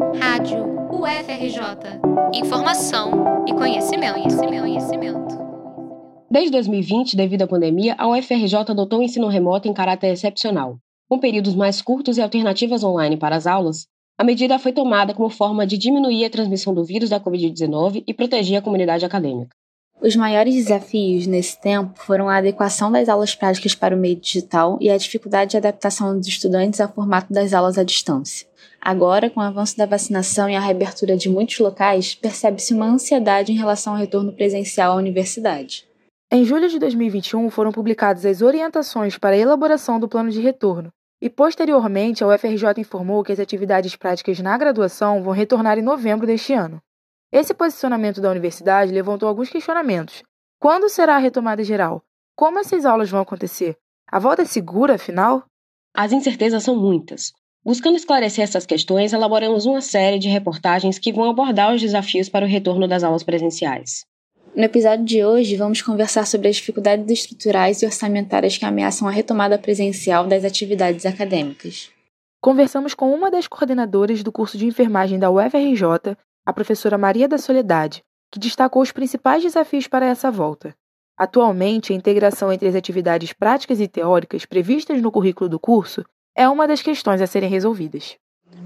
Rádio UFRJ. Informação e conhecimento, conhecimento, conhecimento. Desde 2020, devido à pandemia, a UFRJ adotou o ensino remoto em caráter excepcional. Com períodos mais curtos e alternativas online para as aulas, a medida foi tomada como forma de diminuir a transmissão do vírus da Covid-19 e proteger a comunidade acadêmica. Os maiores desafios nesse tempo foram a adequação das aulas práticas para o meio digital e a dificuldade de adaptação dos estudantes ao formato das aulas à distância. Agora, com o avanço da vacinação e a reabertura de muitos locais, percebe-se uma ansiedade em relação ao retorno presencial à universidade. Em julho de 2021, foram publicadas as orientações para a elaboração do plano de retorno, e posteriormente a UFRJ informou que as atividades práticas na graduação vão retornar em novembro deste ano. Esse posicionamento da universidade levantou alguns questionamentos. Quando será a retomada geral? Como essas aulas vão acontecer? A volta é segura, afinal? As incertezas são muitas. Buscando esclarecer essas questões, elaboramos uma série de reportagens que vão abordar os desafios para o retorno das aulas presenciais. No episódio de hoje, vamos conversar sobre as dificuldades estruturais e orçamentárias que ameaçam a retomada presencial das atividades acadêmicas. Conversamos com uma das coordenadoras do curso de enfermagem da UFRJ, a professora Maria da Soledade, que destacou os principais desafios para essa volta. Atualmente, a integração entre as atividades práticas e teóricas previstas no currículo do curso é uma das questões a serem resolvidas.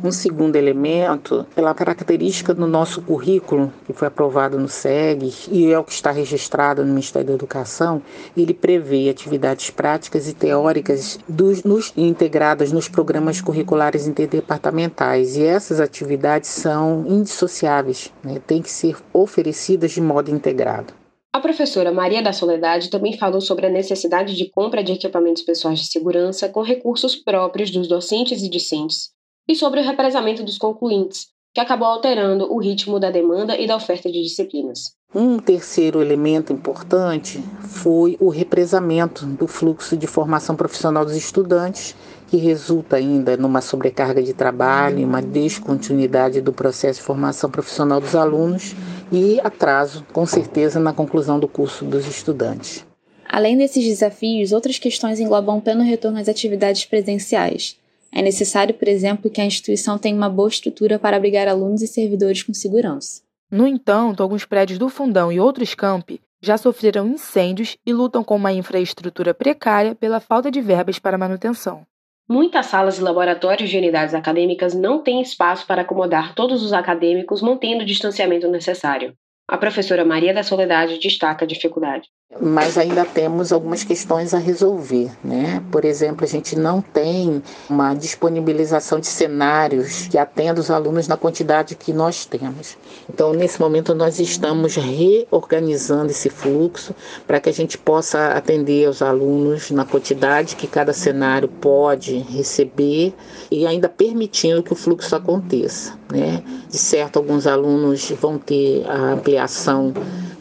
Um segundo elemento, pela característica do nosso currículo, que foi aprovado no SEG e é o que está registrado no Ministério da Educação, ele prevê atividades práticas e teóricas dos, nos, integradas nos programas curriculares interdepartamentais. E essas atividades são indissociáveis, né? têm que ser oferecidas de modo integrado. A professora Maria da Soledade também falou sobre a necessidade de compra de equipamentos pessoais de segurança com recursos próprios dos docentes e discentes e sobre o represamento dos concluintes, que acabou alterando o ritmo da demanda e da oferta de disciplinas. Um terceiro elemento importante foi o represamento do fluxo de formação profissional dos estudantes, que resulta ainda numa sobrecarga de trabalho, uma descontinuidade do processo de formação profissional dos alunos e atraso, com certeza, na conclusão do curso dos estudantes. Além desses desafios, outras questões englobam o pleno retorno às atividades presenciais, é necessário, por exemplo, que a instituição tenha uma boa estrutura para abrigar alunos e servidores com segurança. No entanto, alguns prédios do Fundão e outros campi já sofreram incêndios e lutam com uma infraestrutura precária pela falta de verbas para manutenção. Muitas salas e laboratórios de unidades acadêmicas não têm espaço para acomodar todos os acadêmicos mantendo o distanciamento necessário. A professora Maria da Soledade destaca a dificuldade mas ainda temos algumas questões a resolver, né? Por exemplo, a gente não tem uma disponibilização de cenários que atenda os alunos na quantidade que nós temos. Então, nesse momento, nós estamos reorganizando esse fluxo para que a gente possa atender os alunos na quantidade que cada cenário pode receber e ainda permitindo que o fluxo aconteça, né? De certo, alguns alunos vão ter a ampliação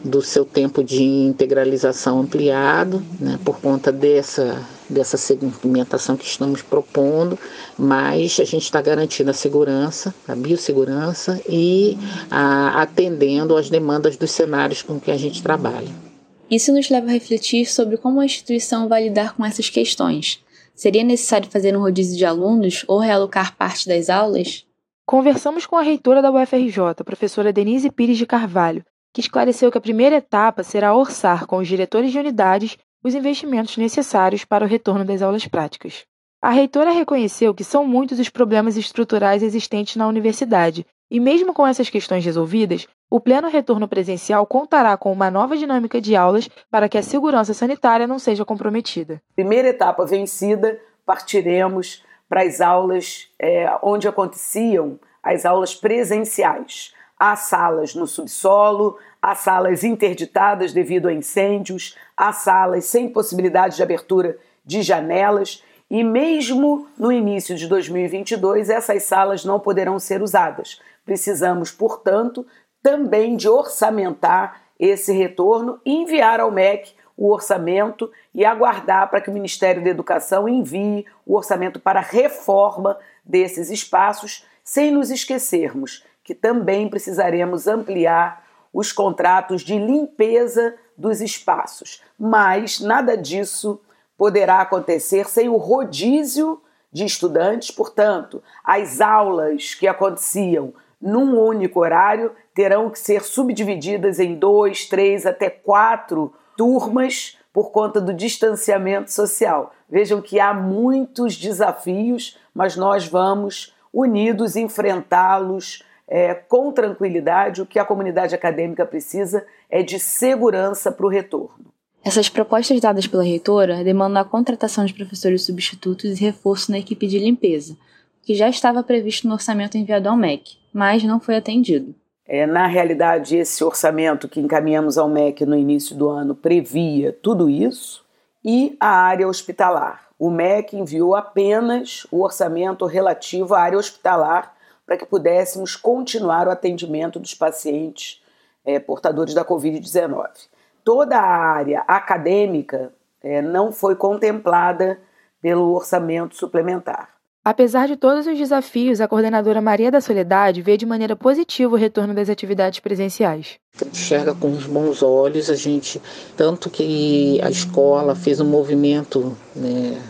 do seu tempo de integralização ampliado, né, por conta dessa, dessa segmentação que estamos propondo, mas a gente está garantindo a segurança, a biossegurança e a, atendendo às demandas dos cenários com que a gente trabalha. Isso nos leva a refletir sobre como a instituição vai lidar com essas questões. Seria necessário fazer um rodízio de alunos ou realocar parte das aulas? Conversamos com a reitora da UFRJ, professora Denise Pires de Carvalho, que esclareceu que a primeira etapa será orçar com os diretores de unidades os investimentos necessários para o retorno das aulas práticas. A reitora reconheceu que são muitos os problemas estruturais existentes na universidade, e mesmo com essas questões resolvidas, o pleno retorno presencial contará com uma nova dinâmica de aulas para que a segurança sanitária não seja comprometida. Primeira etapa vencida, partiremos para as aulas é, onde aconteciam as aulas presenciais. Há salas no subsolo, há salas interditadas devido a incêndios, há salas sem possibilidade de abertura de janelas e mesmo no início de 2022 essas salas não poderão ser usadas. Precisamos, portanto, também de orçamentar esse retorno enviar ao MEC o orçamento e aguardar para que o Ministério da Educação envie o orçamento para reforma desses espaços, sem nos esquecermos que também precisaremos ampliar os contratos de limpeza dos espaços. Mas nada disso poderá acontecer sem o rodízio de estudantes, portanto, as aulas que aconteciam num único horário, terão que ser subdivididas em dois, três, até quatro turmas por conta do distanciamento social. Vejam que há muitos desafios, mas nós vamos unidos enfrentá-los é, com tranquilidade. O que a comunidade acadêmica precisa é de segurança para o retorno. Essas propostas dadas pela reitora demandam a contratação de professores substitutos e reforço na equipe de limpeza, que já estava previsto no orçamento enviado ao MEC, mas não foi atendido. É, na realidade, esse orçamento que encaminhamos ao MEC no início do ano previa tudo isso e a área hospitalar. O MEC enviou apenas o orçamento relativo à área hospitalar para que pudéssemos continuar o atendimento dos pacientes é, portadores da Covid-19. Toda a área acadêmica é, não foi contemplada pelo orçamento suplementar. Apesar de todos os desafios, a coordenadora Maria da Soledade vê de maneira positiva o retorno das atividades presenciais. Enxerga com os bons olhos, a gente, tanto que a escola fez um movimento né,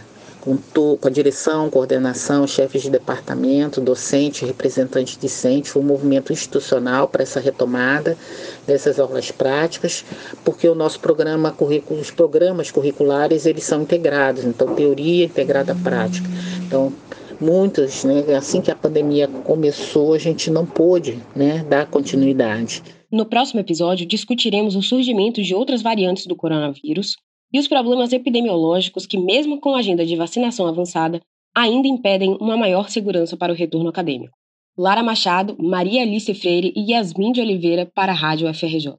com, to, com a direção, coordenação, chefes de departamento, docente, representante discente, foi um movimento institucional para essa retomada dessas aulas práticas, porque o nosso programa os programas curriculares eles são integrados, então teoria integrada à prática. Então muitas, né, assim que a pandemia começou, a gente não pôde né, dar continuidade. No próximo episódio, discutiremos o surgimento de outras variantes do coronavírus e os problemas epidemiológicos que, mesmo com a agenda de vacinação avançada, ainda impedem uma maior segurança para o retorno acadêmico. Lara Machado, Maria Alice Freire e Yasmin de Oliveira para a Rádio FRJ.